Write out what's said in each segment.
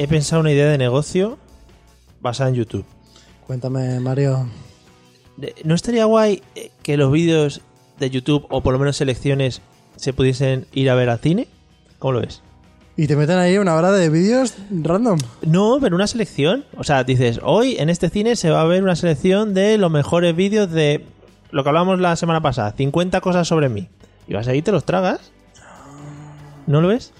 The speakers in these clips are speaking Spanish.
He pensado una idea de negocio basada en YouTube. Cuéntame, Mario. ¿No estaría guay eh, que los vídeos de YouTube, o por lo menos selecciones, se pudiesen ir a ver al cine? ¿Cómo lo ves? Y te meten ahí una hora de vídeos random. No, pero una selección. O sea, dices, hoy en este cine se va a ver una selección de los mejores vídeos de lo que hablábamos la semana pasada, 50 cosas sobre mí. Y vas ahí y te los tragas. ¿No lo ves?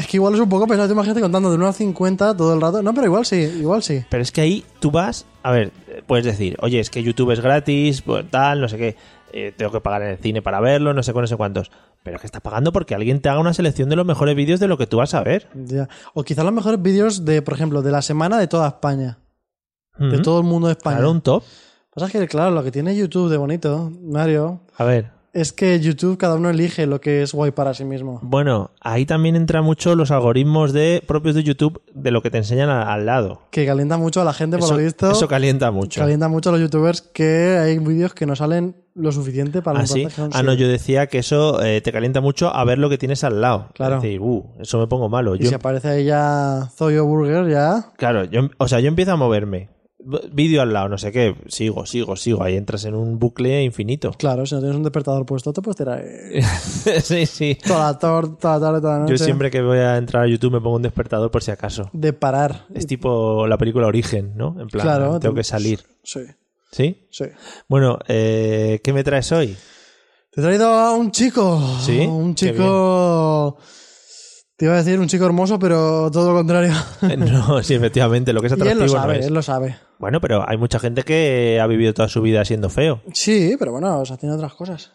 Es que igual es un poco pesado. Tú Imagínate contando de 1 a 50 todo el rato. No, pero igual sí, igual sí. Pero es que ahí tú vas, a ver, puedes decir, oye, es que YouTube es gratis, pues tal, no sé qué, eh, tengo que pagar en el cine para verlo, no sé cuántos, no sé cuántos. Pero es que estás pagando porque alguien te haga una selección de los mejores vídeos de lo que tú vas a ver. Ya. O quizás los mejores vídeos de, por ejemplo, de la semana de toda España. De todo el mundo de España. Claro, un top. Pasa que, claro, lo que tiene YouTube de bonito, Mario, A ver, es que YouTube cada uno elige lo que es guay para sí mismo. bueno, ahí también entra mucho los algoritmos de propios de YouTube de lo que te enseñan a- al lado. Que calienta mucho a la gente, por Eso, lo visto. eso calienta mucho. Calienta mucho a los youtubers que hay vídeos que no salen lo suficiente para ¿Ah, sí? Ah, no, yo decía que eso eh, te calienta mucho a ver lo que tienes al lado. Claro. Es decir, uh, eso me pongo malo. Y Yo, si aparece ahí ya Zoyo Burger, ya. Claro, yo, o sea, yo empiezo a moverme. Vídeo al lado, no sé qué. Sigo, sigo, sigo. Ahí entras en un bucle infinito. Claro, si no tienes un despertador puesto, te puedes tirar ahí sí, sí. toda la, tor- toda la tarde, toda la noche. Yo siempre que voy a entrar a YouTube me pongo un despertador por si acaso. De parar. Es tipo la película Origen, ¿no? En plan, Claro, tengo te- que salir. Sí, ¿Sí? sí. Bueno, eh, ¿qué me traes hoy? Te he traído a un chico. ¿Sí? Un chico. Te iba a decir un chico hermoso, pero todo lo contrario. no, sí, efectivamente, lo que es y él atractivo lo no sabe, es. él lo sabe. Bueno, pero hay mucha gente que ha vivido toda su vida siendo feo. Sí, pero bueno, o sea, tiene otras cosas.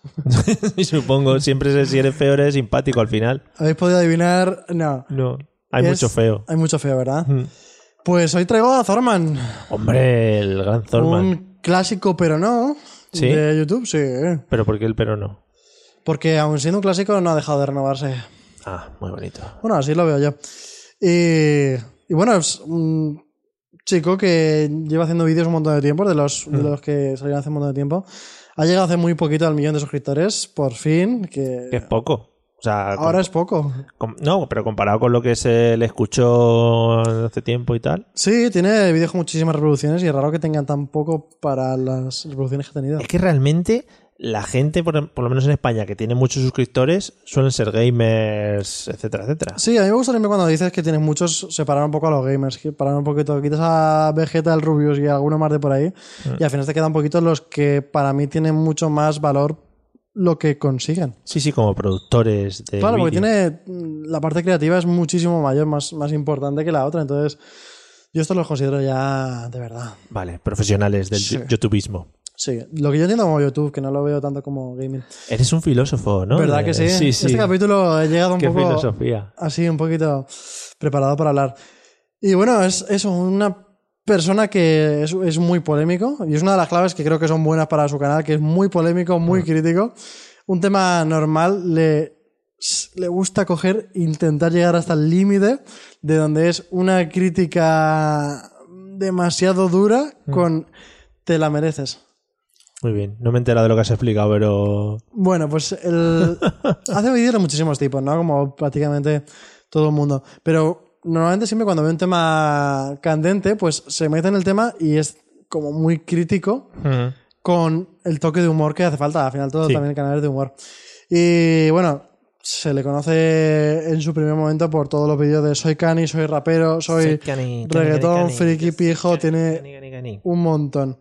supongo, siempre si eres feo eres simpático al final. ¿Habéis podido adivinar? No. No, hay Es- mucho feo. Hay mucho feo, ¿verdad? Mm. Pues hoy traigo a Thorman. Hombre, el gran Thorman. Un clásico, pero no. ¿Sí? De YouTube, sí. Pero ¿por qué el pero no? Porque aun siendo un clásico, no ha dejado de renovarse. Ah, muy bonito. Bueno, así lo veo yo. Y, y bueno, es un chico que lleva haciendo vídeos un montón de tiempo, de los, Mm. de los que salieron hace un montón de tiempo. Ha llegado hace muy poquito al millón de suscriptores, por fin, que Que es poco. O sea, ahora es poco. no, pero comparado con lo que se le escuchó hace tiempo y tal. Sí, tiene vídeos con muchísimas reproducciones y es raro que tengan tan poco para las reproducciones que ha tenido. Es que realmente la gente, por, por lo menos en España, que tiene muchos suscriptores, suelen ser gamers, etcétera, etcétera. Sí, a mí me gusta siempre cuando dices que tienes muchos, separar un poco a los gamers, parar un poquito, quitas a Vegeta, el Rubius y alguno más de por ahí, y al final te quedan poquitos los que para mí tienen mucho más valor lo que consiguen. Sí, sí, como productores de. claro, porque tiene mm, la parte creativa es muchísimo mayor, más, más importante que la otra, entonces yo esto los considero ya de verdad. Vale, profesionales del Sí. Sí, lo que yo entiendo como YouTube, que no lo veo tanto como gaming. Eres un filósofo, ¿no? ¿Verdad que sí? Sí, sí. Este capítulo he llegado un Qué poco filosofía. así, un poquito preparado para hablar. Y bueno, es eso, una persona que es, es muy polémico y es una de las claves que creo que son buenas para su canal, que es muy polémico, muy crítico. Un tema normal le, le gusta coger, intentar llegar hasta el límite de donde es una crítica demasiado dura con te la mereces. Muy bien. No me he enterado de lo que has explicado, pero. Bueno, pues el... hace vídeos de muchísimos tipos, ¿no? Como prácticamente todo el mundo. Pero normalmente siempre cuando ve un tema candente, pues se mete en el tema y es como muy crítico con el toque de humor que hace falta. Al final todo Sí. también canales de humor. Y bueno, se le conoce en su primer momento por todos los vídeos de soy cani, soy rapero, soy Soy cani, reggaetón, cani, cani. friki, pijo, tiene un montón.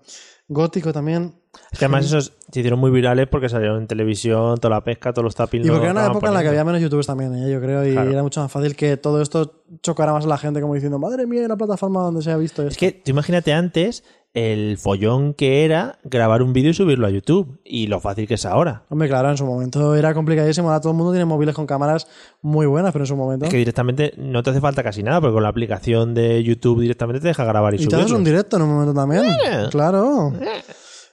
Gótico también. Es que además esos se hicieron muy virales porque salieron en televisión, toda la pesca, todos los tapings. Y porque era una época en la que había menos youtubers también, ¿eh? yo creo, y Claro. era mucho más fácil que todo esto chocara más a la gente como diciendo, madre mía, una plataforma donde se ha visto esto. Es que tú imagínate antes el follón que era grabar un vídeo y subirlo a YouTube y lo fácil que es ahora. Hombre, claro, en su momento era complicadísimo, ahora todo el mundo tiene móviles con cámaras muy buenas, pero en su momento... Es que directamente no te hace falta casi nada porque con la aplicación de YouTube directamente te deja grabar y, Y te haces un directo en un momento también. Eh. Claro.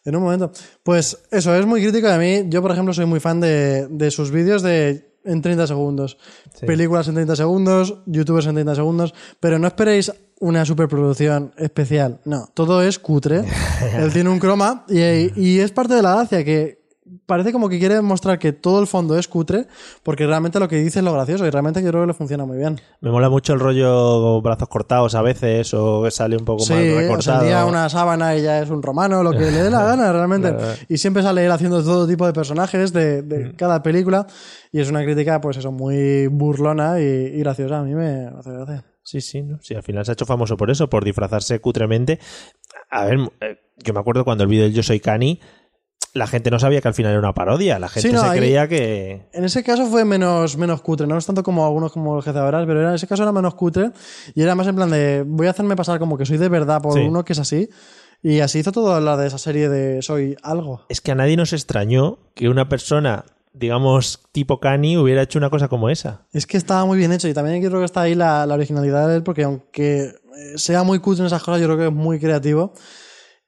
En un momento. Pues eso, es muy crítico de mí. Yo, por ejemplo, soy muy fan de, de sus vídeos de en 30 segundos. Sí. Películas en 30 segundos, youtubers en 30 segundos. Pero no esperéis una superproducción especial. No, todo es cutre. Él tiene un croma y, y es parte de la gracia que parece como que quiere mostrar que todo el fondo es cutre porque realmente lo que dice es lo gracioso y realmente yo creo que le funciona muy bien. Me mola mucho el rollo brazos cortados a veces o que sale un poco Sí, más o sea, recortado. el día una sábana y ya es un romano, lo que le dé la gana realmente. Y siempre sale él haciendo todo tipo de personajes de, de cada película y es una crítica, pues eso, muy burlona y, y graciosa. A mí me hace gracia. Sí, sí, ¿no? Sí, al final se ha hecho famoso por eso, por disfrazarse cutremente. A ver, eh, yo me acuerdo cuando el vídeo del Yo Soy Cani, la gente no sabía que al final era una parodia. La gente Sí, no, se ahí- creía que. En ese caso fue menos, menos cutre, no es tanto como algunos como el jefe de Verás, pero era- en ese caso era menos cutre y era más en plan de voy a hacerme pasar como que soy de verdad por Sí. uno que es así. Y así hizo todo la de esa serie de Soy algo. Es que a nadie nos extrañó que una persona, digamos, tipo Cani, hubiera hecho una cosa como esa. Es que estaba muy bien hecho y también creo que está ahí la, la originalidad de él porque aunque eh, sea muy cutre en esas cosas, yo creo que es muy creativo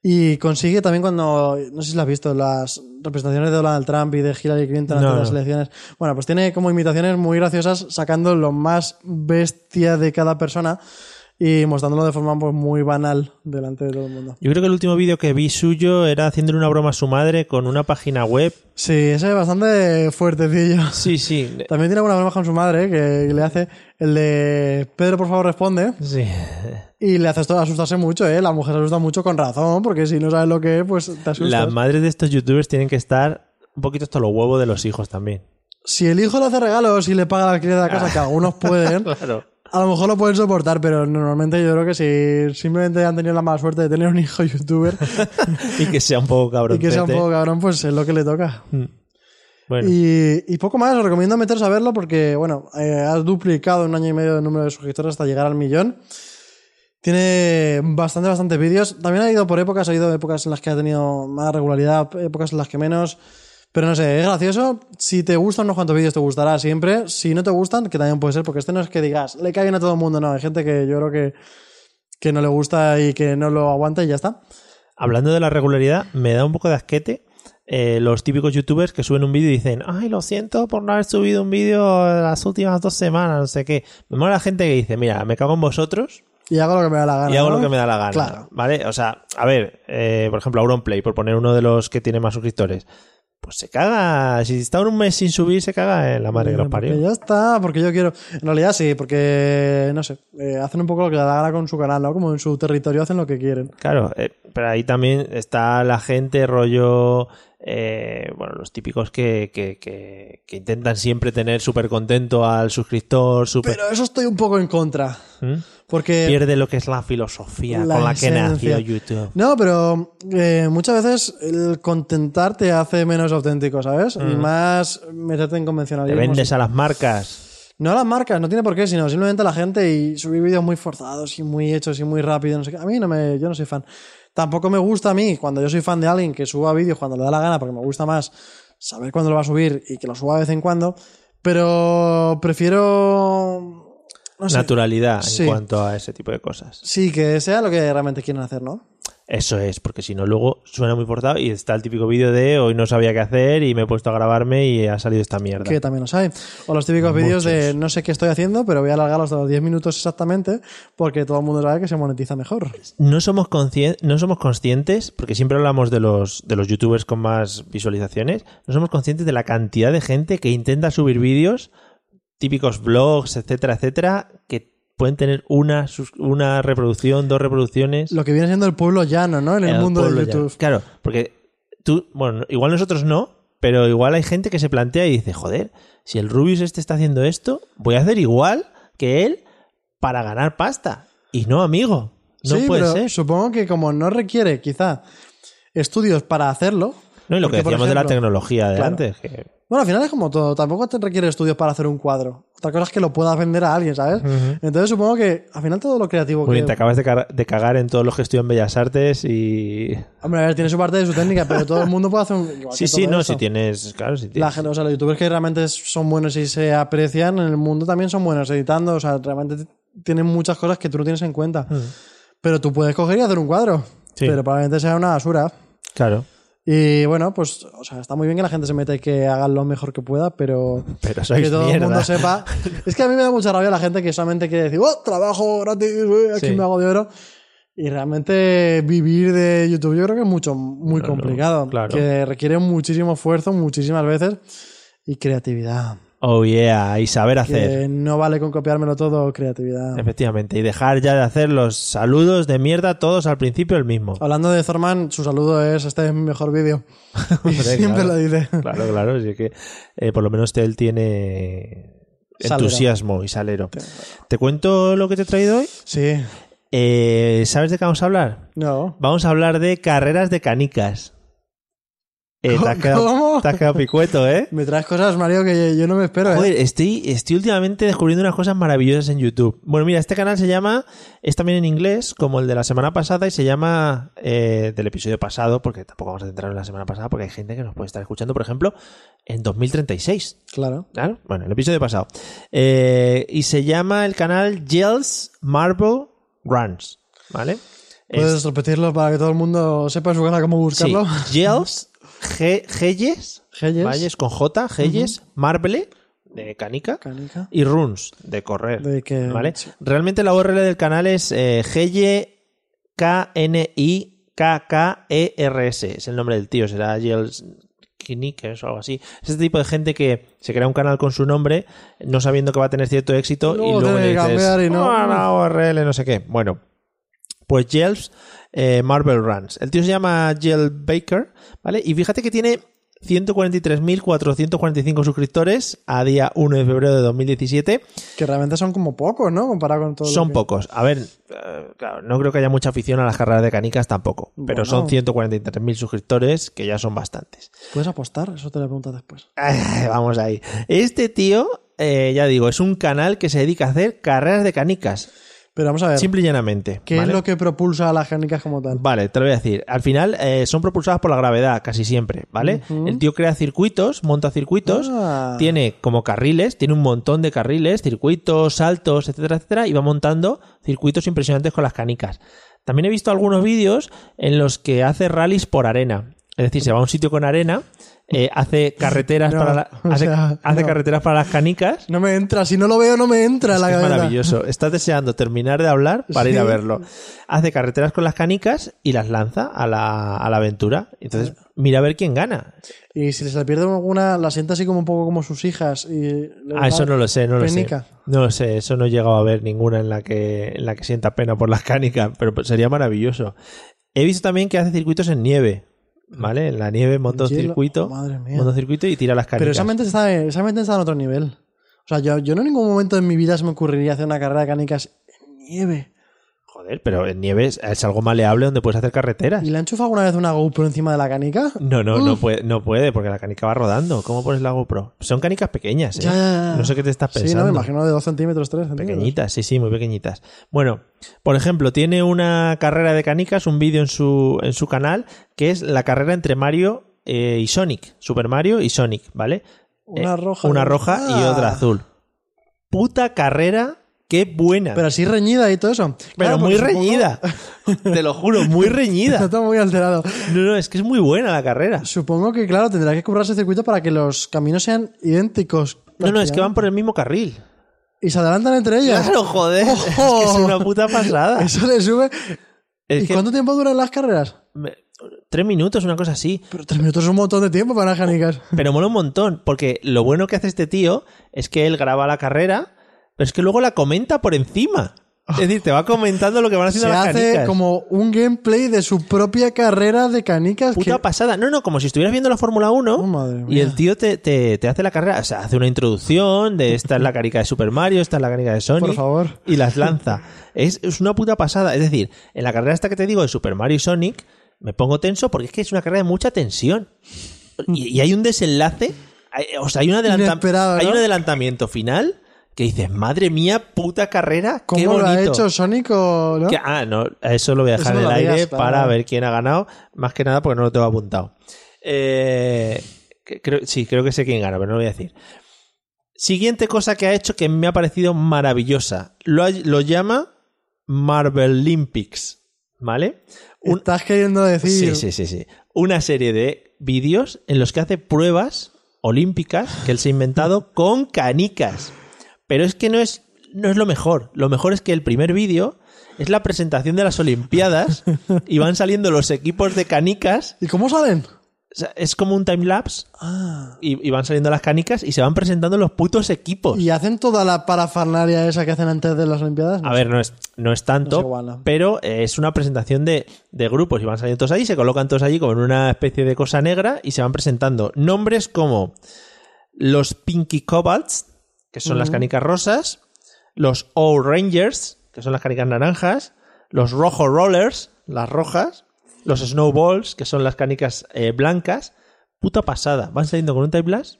y consigue también cuando, no sé si lo has visto, las representaciones de Donald Trump y de Hillary Clinton No, antes de las no. elecciones. Bueno, pues tiene como imitaciones muy graciosas sacando lo más bestia de cada persona y mostrándolo de forma pues, muy banal delante de todo el mundo. Yo creo que el último vídeo que vi suyo era haciéndole una broma a su madre con una página web. Sí, ese es bastante fuertecillo. Sí, sí. También tiene alguna broma con su madre que le hace el de Pedro, por favor, responde. Sí. Y le hace esto asustarse mucho, ¿eh? La mujer se asusta mucho con razón, porque si no sabes lo que es, pues te asustas. Las madres de estos youtubers tienen que estar un poquito hasta los huevos de los hijos también. Si el hijo le hace regalos y le paga la alquiler de la casa, que algunos pueden, Claro. A lo mejor lo pueden soportar, pero normalmente yo creo que si simplemente han tenido la mala suerte de tener un hijo youtuber Y que sea un poco cabrón. y que sea un poco cabrón, pues es lo que le toca. Bueno, Y, y poco más, os recomiendo meteros a verlo porque, bueno, eh, has duplicado un año y medio el número de suscriptores hasta llegar al millón. Tiene bastante, bastante vídeos. También ha ido por épocas, ha ido épocas en las que ha tenido más regularidad, épocas en las que menos. Pero no sé, es gracioso. Si te gustan unos cuantos vídeos, te gustará siempre. Si no te gustan, que también puede ser, porque este no es que digas, le cae bien a todo el mundo, no. Hay gente que yo creo que, que no le gusta y que no lo aguanta y ya está. hablando de la regularidad, me da un poco de asquete eh, los típicos youtubers que suben un vídeo y dicen, ay, lo siento por no haber subido un vídeo las últimas dos semanas, no sé qué. Me mola la gente que dice, mira, me cago en vosotros Y hago lo que me da la gana. y hago ¿no? lo que me da la gana. Claro. ¿Vale? O sea, a ver, eh, por ejemplo, Auronplay, por poner uno de los que tiene más suscriptores. Pues se caga, si está un mes sin subir, se caga en la madre que los parió. ya está, porque yo quiero. En realidad sí, porque, no sé, eh, hacen un poco lo que les da gana con su canal, ¿no? Como en su territorio hacen lo que quieren. Claro, eh, pero ahí también está la gente rollo, eh, bueno, los típicos que, que, que, que intentan siempre tener súper contento al suscriptor, súper... Pero eso estoy un poco en contra. ¿Mm? Porque. Pierde lo que es la filosofía La con la que nació YouTube. No, pero eh, muchas veces el contentar te hace menos auténtico, ¿sabes? Y más meterte en Te convencionalismo. vendes a las marcas. No a las marcas, no tiene por qué, sino simplemente a la gente y subir vídeos muy forzados y muy hechos y muy rápido, no sé qué. A mí no me, yo no soy fan. Tampoco me gusta a mí, cuando yo soy fan de alguien que suba vídeos cuando le da la gana, porque me gusta más saber cuándo lo va a subir y que lo suba de vez en cuando, pero prefiero... No sé. Naturalidad Sí. en cuanto a ese tipo de cosas. Sí, que sea lo que realmente quieren hacer, ¿no? Eso es, porque si no, luego suena muy forzado y está el típico vídeo de hoy no sabía qué hacer y me he puesto a grabarme y ha salido esta mierda. Que también los hay. O los típicos vídeos de no sé qué estoy haciendo, pero voy a alargarlos hasta los 10 minutos exactamente, porque todo el mundo sabe que se monetiza mejor. No somos, conscien- no somos conscientes, porque siempre hablamos de los, de los youtubers con más visualizaciones, no somos conscientes de la cantidad de gente que intenta subir vídeos, típicos vlogs, etcétera, etcétera, que pueden tener una, una reproducción, dos reproducciones. Lo que viene siendo el pueblo llano, ¿no? En el, mundo de. YouTube. Claro, porque tú, bueno, igual nosotros no, pero igual hay gente que se plantea y dice, joder, si el Rubius este está haciendo esto, voy a hacer igual que él para ganar pasta. Y no, amigo. No sí, puede pero ser. supongo que como no requiere quizá estudios para hacerlo. No, y lo que porque, decíamos de la tecnología de claro. antes. que- Bueno, al final es como todo. Tampoco te requiere estudios para hacer un cuadro. Otra cosa es que lo puedas vender a alguien, ¿sabes? Entonces supongo que al final todo lo creativo Muy bien, que... te acabas de, ca- de cagar en todos los que estudian Bellas Artes y... Hombre, a ver, tiene su parte de su técnica, pero todo el mundo puede hacer un... igual Sí, sí, no, eso. si tienes... Claro, si La tienes... gente, o sea, los youtubers que realmente son buenos y se aprecian en el mundo también son buenos editando. O sea, realmente tienen muchas cosas que tú no tienes en cuenta. Pero tú puedes coger y hacer un cuadro. Mm. Sí. Pero probablemente sea una basura. Claro, Y bueno, pues, o sea, está muy bien que la gente se meta y que hagan lo mejor que pueda, pero pero sois que todo mierda. el mundo sepa. Es que a mí me da mucha rabia la gente que solamente quiere decir, oh, trabajo gratis, eh, aquí Sí. me hago de oro. Y realmente vivir de YouTube yo creo que es mucho, muy complicado. claro. Que requiere muchísimo esfuerzo, muchísimas veces, y creatividad. Oh, yeah, y saber hacer. Que no vale con copiármelo todo, creatividad. Efectivamente, y dejar ya de hacer los saludos de mierda todos al principio el mismo. Hablando de Zorman, su saludo es, este es mi mejor vídeo. Siempre claro. lo dice. Claro, claro, así que eh, por lo menos él tiene Salero. entusiasmo y salero. ¿Te cuento lo que te he traído hoy? Sí. Eh, ¿Sabes de qué vamos a hablar? No. Vamos a hablar de carreras de canicas. Eh, te, has quedado, ¿Cómo? te has quedado picueto, ¿eh? Me traes cosas, Mario, que yo no me espero, ¿eh? Joder, estoy, estoy últimamente descubriendo unas cosas maravillosas en YouTube. Bueno, mira, este canal se llama, es también en inglés, como el de la semana pasada, y se llama eh, del episodio pasado, porque tampoco vamos a centrar en la semana pasada, porque hay gente que nos puede estar escuchando, por ejemplo, en 2036. Claro. Claro, bueno, el episodio pasado. Eh, y se llama el canal Gels Marble Runs, ¿vale? Puedes repetirlo para que todo el mundo sepa en su cara cómo Sí, buscarlo. Gels, G- Gelles. Valles con J, Gelles, Marble, de canica, Canica. y Runs, de correr. De que- ¿vale? sí. Realmente la URL del canal es eh, G-Y-K-N-I-K-K-E-R-S. Es el nombre del tío, será Gels o algo así. Es este tipo de gente que se crea un canal con su nombre, no sabiendo que va a tener cierto éxito, Y y luego le dices, y no- "Ah, la URL, no sé qué. Bueno, pues Gels eh, Marble Runs. El tío se llama Gel Baker, ¿vale? Y fíjate que tiene 143.445 suscriptores a día 1 de febrero de 2017. Que realmente son como pocos, ¿no? Comparado con todo. Son que- pocos. A ver, eh, claro, no creo que haya mucha afición a las carreras de canicas tampoco. Pero son 143.000 suscriptores, que ya son bastantes. ¿Puedes apostar? Eso te lo pregunto después. Vamos ahí. Este tío, eh, ya digo, es un canal que se dedica a hacer carreras de canicas. Pero vamos a ver. Simple y llanamente. ¿Qué ¿vale? es lo que propulsa a las canicas como tal? Vale, te lo voy a decir. Al final eh, son propulsadas por la gravedad, casi siempre, ¿vale? El tío crea circuitos, monta circuitos, Ah. tiene como carriles, tiene un montón de carriles, circuitos, saltos, etcétera, etcétera, y va montando circuitos impresionantes con las canicas. También he visto algunos vídeos en los que hace rallies por arena. Es decir, se va a un sitio con arena, eh, hace carreteras No, para la- hace, sea, hace no. carreteras para las canicas. No me entra. Si no lo veo, no me entra en la Es que es maravilloso. Estás deseando terminar de hablar para ir a verlo. Hace carreteras con las canicas y las lanza a la, a la aventura. Entonces, mira a ver quién gana. Y si se le pierde alguna, la sienta así como un poco como sus hijas. Y Ah, eso no lo sé, no lo sé. No lo sé, eso no he llegado a ver ninguna en la que, en la que sienta pena por las canicas, pero pues sería maravilloso. He visto también que hace circuitos en nieve. ¿Vale? En la nieve monta un Hielo. circuito. Madre mía. Monta un circuito y tira las canicas. Pero esa mente, está, esa mente está en otro nivel. O sea, yo, yo no en ningún momento en mi vida se me ocurriría hacer una carrera de canicas en nieve. Joder, pero en nieve es, algo maleable donde puedes hacer carreteras. ¿Y le han alguna vez una GoPro encima de la canica? No, no, no puede, no puede, porque la canica va rodando. ¿Cómo pones la GoPro? Son canicas pequeñas, ¿eh? Ya, ya, ya. No sé qué te estás pensando. Sí, no, me imagino de 2 centímetros, 3 centímetros. Pequeñitas, sí, sí, muy pequeñitas. Bueno, por ejemplo, tiene una carrera de canicas, un vídeo en su, en su canal, que es la carrera entre Mario eh, y Sonic. Super Mario y Sonic, ¿vale? Una Eh, roja. Una roja y Ah. otra azul. Puta carrera qué buena. Pero así reñida y todo eso. Pero Claro, muy supongo- reñida. Te lo juro, muy reñida. Está muy alterado. No, no, es que es muy buena la carrera. Supongo que, claro, tendrá que currarse el circuito para que los caminos sean idénticos. No, no, es que van por el mismo carril. Y se adelantan entre ellas. Claro, joder. Es que es una puta pasada. Eso le sube. Es ¿Y que cuánto tiempo duran las carreras? me- tres minutos, una cosa así. Pero tres minutos es un montón de tiempo para las canicas. Pero mola un montón, porque lo bueno que hace este tío es que él graba la carrera, pero es que luego la comenta por encima. Es decir, te va comentando lo que van Se haciendo las hace canicas. como un gameplay de su propia carrera de canicas. Puta que- pasada. No, no, como si estuvieras viendo la Fórmula 1 Oh, y el tío te, te- te hace la carrera, o sea, hace una introducción de esta es la canica de Super Mario, esta es la canica de Sonic. Por favor. Y las lanza. Es, es una puta pasada. Es decir, en la carrera esta que te digo de Super Mario y Sonic, me pongo tenso porque es que es una carrera de mucha tensión. Y, y hay un desenlace, hay- o sea, hay un, adelanta- hay un adelantamiento final que dices, madre mía, puta carrera, qué ¿Cómo lo ha hecho Sonic o no? Que- ah, no, eso lo voy a dejar Eso en el aire digas, claro. para ver quién ha ganado. Más que nada porque no lo tengo apuntado. Eh, creo, sí, creo que sé quién gana, pero no lo voy a decir. Siguiente cosa que ha hecho que me ha parecido maravillosa. Lo, lo llama Marvel Olympics. ¿Vale? Un- Estás queriendo decir. sí, sí, sí, sí. Una serie de vídeos en los que hace pruebas olímpicas que él se ha inventado con canicas. Pero es que no es, no es lo mejor. Lo mejor es que el primer vídeo es la presentación de las Olimpiadas y van saliendo los equipos de canicas. ¿Y cómo salen? O sea, es como un timelapse Ah. y, y van saliendo las canicas y se van presentando los putos equipos. ¿Y hacen toda la parafernalia esa que hacen antes de las Olimpiadas? A ver, no es, no es tanto, pero es una presentación de, de grupos y van saliendo todos ahí, se colocan todos allí como en una especie de cosa negra y se van presentando nombres como los Pinky Cobalts, que son las canicas rosas, los O Rangers, que son las canicas naranjas, los Rojo Rollers, las rojas, los Snowballs, que son las canicas eh, blancas. Puta pasada, van saliendo con un time lapse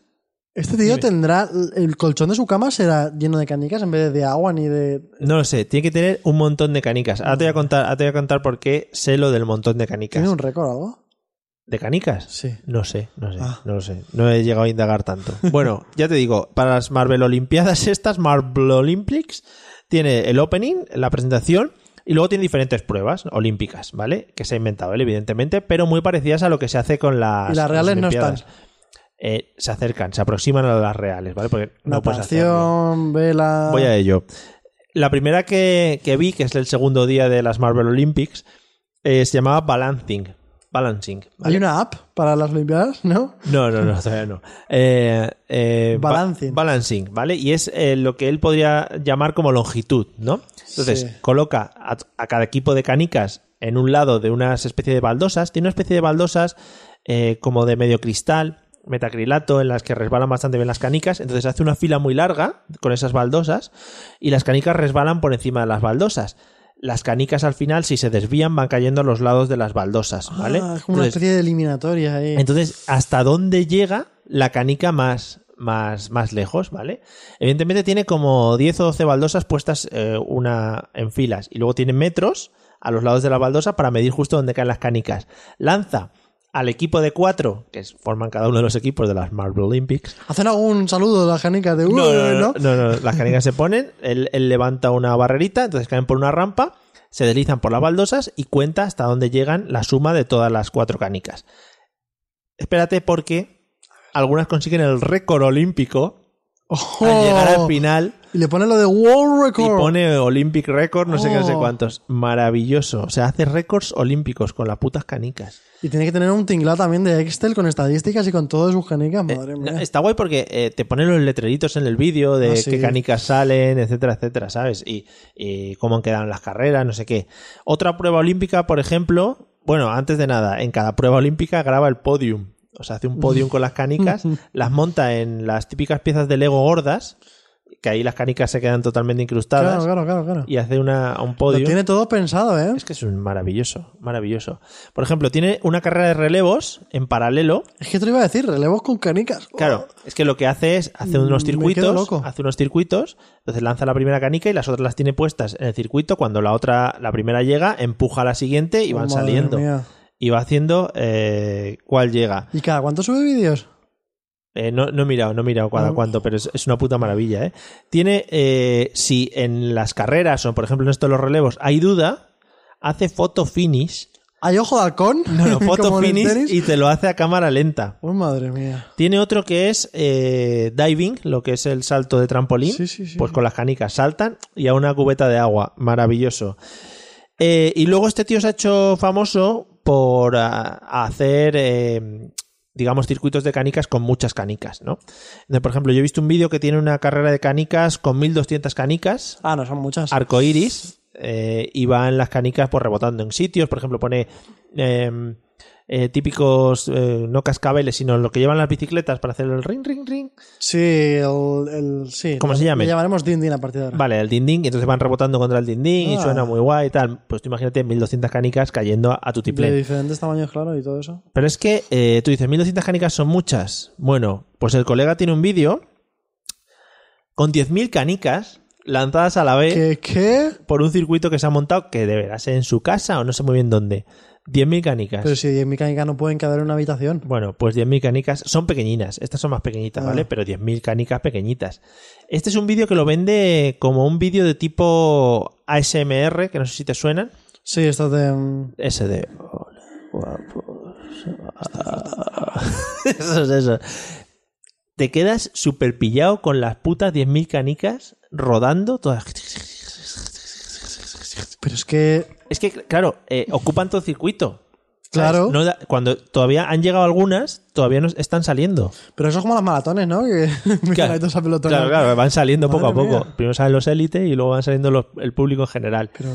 Este tío tendrá. El colchón de su cama será lleno de canicas en vez de agua ni de. No lo sé, tiene que tener un montón de canicas. Ahora te voy a contar, ahora te voy a contar por qué sé lo del montón de canicas. ¿Tiene un récord o algo? ¿De canicas? Sí. No sé, no sé, Ah. no lo sé. No he llegado a indagar tanto. Bueno, ya te digo, para las Marvel Olimpiadas estas, Marvel Olympics, tiene el opening, la presentación, y luego tiene diferentes pruebas olímpicas, ¿vale? Que se ha inventado él, evidentemente, pero muy parecidas a lo que se hace con las Y las reales no están. Eh, se acercan, se aproximan a las reales, ¿vale? Porque no. Natación, vela. Voy a ello. La primera que, que vi, que es el segundo día de las Marvel Olympics, eh, se llamaba Balancing. Balancing. ¿vale? ¿Hay una app para las Olimpiadas? ¿No? No, no, no, todavía no. Eh, eh, ba- Balancing. balancing, ¿vale? Y es eh, lo que él podría llamar como longitud, ¿no? Entonces, Sí. coloca a, a cada equipo de canicas en un lado de una especie de baldosas. Tiene una especie de baldosas como de medio cristal, metacrilato, en las que resbalan bastante bien las canicas. Entonces hace una fila muy larga con esas baldosas y las canicas resbalan por encima de las baldosas. Las canicas al final, si se desvían, van cayendo a los lados de las baldosas, ¿vale? Ah, es como una especie de eliminatoria ahí. entonces, ¿hasta dónde llega la canica más, más, más lejos, ¿vale? Evidentemente tiene como 10 o 12 baldosas puestas eh, una en filas y luego tiene metros a los lados de la baldosa para medir justo dónde caen las canicas. Lanza al equipo de cuatro, que forman cada uno de los equipos de las Marvel Olympics. ¿Hacen algún saludo de las canicas de. No, "Uy", no, no, no, no, las canicas se ponen, él, él levanta una barrerita, entonces caen por una rampa, se deslizan por las baldosas y cuenta hasta dónde llegan la suma de todas las cuatro canicas. Espérate porque algunas consiguen el récord olímpico ¡Oh! al llegar al final Y le pone lo de World y Record. pone Olympic Record, no sé qué, no sé Oh. cuántos. Maravilloso. O sea, hace récords olímpicos con las putas canicas. Y tiene que tener un tinglado también de Excel con estadísticas y con todas sus canicas. Madre No, mía. está guay porque eh, te ponen los letreritos en el vídeo de Ah, sí. qué canicas salen, etcétera, etcétera, ¿sabes? Y, y cómo han quedado las carreras, no sé qué. Otra prueba olímpica, por ejemplo, bueno, antes de nada, en cada prueba olímpica graba el podium. O sea, hace un podium con las canicas, las monta en las típicas piezas de Lego gordas, que ahí las canicas se quedan totalmente incrustadas, Claro, claro, claro. claro. y hace una, un Lo podium. tiene todo pensado, ¿eh? Es que es un maravilloso, maravilloso. Por ejemplo, tiene una carrera de relevos en paralelo Es que te lo iba a decir, relevos con canicas. Claro, es que lo que hace es hace unos Mm, quedo circuitos, loco. hace unos circuitos, entonces lanza la primera canica y las otras las tiene puestas en el circuito. Cuando la otra, la primera llega, empuja a la siguiente y Oh, van saliendo. mía. Y va haciendo eh, cuál llega. ¿Y cada cuánto sube vídeos? Eh, no, no he mirado, no he mirado cada No. cuánto, pero es, es una puta maravilla, ¿eh? Tiene, eh, si en las carreras o por ejemplo en esto de los relevos hay duda, hace photo finish, ¿Hay ojo de halcón? no, no, el finish y te lo hace a cámara lenta. Oh, madre mía. Tiene otro que es eh, diving, lo que es el salto de trampolín. Sí, sí, sí. Pues con las canicas saltan y a una cubeta de agua. Maravilloso. Y luego este tío se ha hecho famoso por ah, hacer, eh, digamos, circuitos de canicas con muchas canicas, ¿no? Entonces, por ejemplo, yo he visto un vídeo que tiene una carrera de canicas con 1200 canicas, Ah, no, son muchas. arcoiris, eh, y van las canicas pues rebotando en sitios. Por ejemplo, pone eh, eh, típicos, eh, no cascabeles, sino lo que llevan las bicicletas para hacer el ring, ring, ring. Sí, el, el- sí. ¿Cómo lo- se llame? Le llamaremos Din Din a partir de ahora. Vale, el dinding, y entonces van rebotando contra el dinding y Ah. suena muy guay y tal. Pues tú imagínate 1200 canicas cayendo a, a tu De tiplén. diferentes tamaños, claro, y todo eso. Pero es que eh, tú dices, 1200 canicas son muchas. Bueno, pues el colega tiene un vídeo con 10.000 canicas lanzadas a la vez ¿Qué? ¿Qué? por un circuito que se ha montado que deberá ser en su casa o no sé muy bien dónde. 10.000 canicas. Pero si en mecánica no pueden caber en una habitación. Bueno, pues 10.000 canicas son pequeñinas. Estas son más pequeñitas, Ah. ¿vale? Pero 10.000 canicas pequeñitas. Este es un vídeo que lo vende como un vídeo de tipo ASMR, que no sé si te suenan. Sí, esto de. mm, Ese de. Eso es eso. Te quedas súper pillado con las putas 10.000 canicas rodando todas. Pero es que. Es que, claro, eh, ocupan todo el circuito. Claro. No da- cuando todavía han llegado algunas, todavía no están saliendo. Pero eso es como las maratones, ¿no? Que Claro, claro, claro, van saliendo poco a poco. Primero salen los élites y luego van saliendo los- el público en general. Pero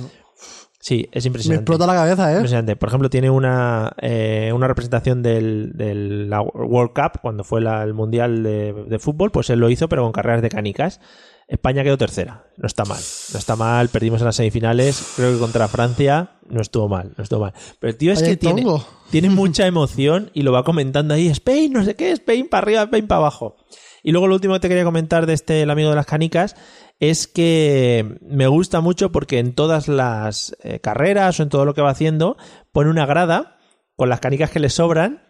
Sí, es me impresionante. explota la cabeza, ¿eh? Impresionante. Por ejemplo, tiene una, eh, una representación del, del la World Cup, cuando fue la- el Mundial de, de Fútbol, pues él lo hizo, pero con carreras de canicas. España quedó tercera. No está mal. No está mal. Perdimos en las semifinales. Creo que contra Francia no estuvo mal. No estuvo mal. Pero el tío es que tiene, tiene mucha emoción y lo va comentando ahí. Spain, no sé qué, Spain para arriba, Spain para abajo. Y luego lo último que te quería comentar de este, el amigo de las canicas, es que me gusta mucho porque en todas las eh, carreras o en todo lo que va haciendo, pone una grada con las canicas que le sobran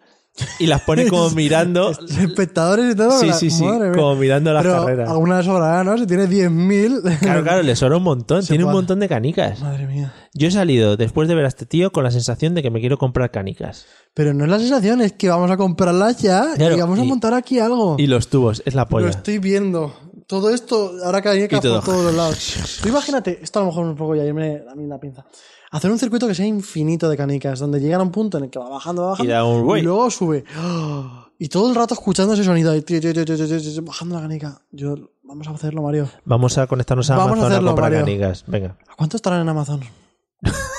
y las pone como mirando. Espectadores y todo. Sí, sí, sí, madre mía. como mirando las Pero carreras. alguna sobrará, ¿no? Si tiene 10.000. Claro, claro, le sobra un montón. Se Tiene un montón de canicas. Madre mía. Yo he salido después de ver a este tío con la sensación de que me quiero comprar canicas. Pero no es la sensación, es que vamos a comprarlas ya Claro, y vamos a y- montar aquí algo. Y los tubos, es la Lo polla. estoy viendo. Todo esto, ahora que hay Y todo. por todos los lados. Tú imagínate, esto a lo mejor un poco ya irme a mí la pinza. Hacer un circuito que sea infinito de canicas, donde llegan a un punto en el que va bajando, va bajando, Y da un ruido. luego sube. ¡Oh! Y todo el rato escuchando ese sonido ahí, tío, tío, tío, bajando la canica. Yo, vamos a hacerlo, Mario. Vamos a conectarnos a Amazon a, hacerlo, comprar Mario. canicas. Venga. ¿A cuánto estarán en Amazon?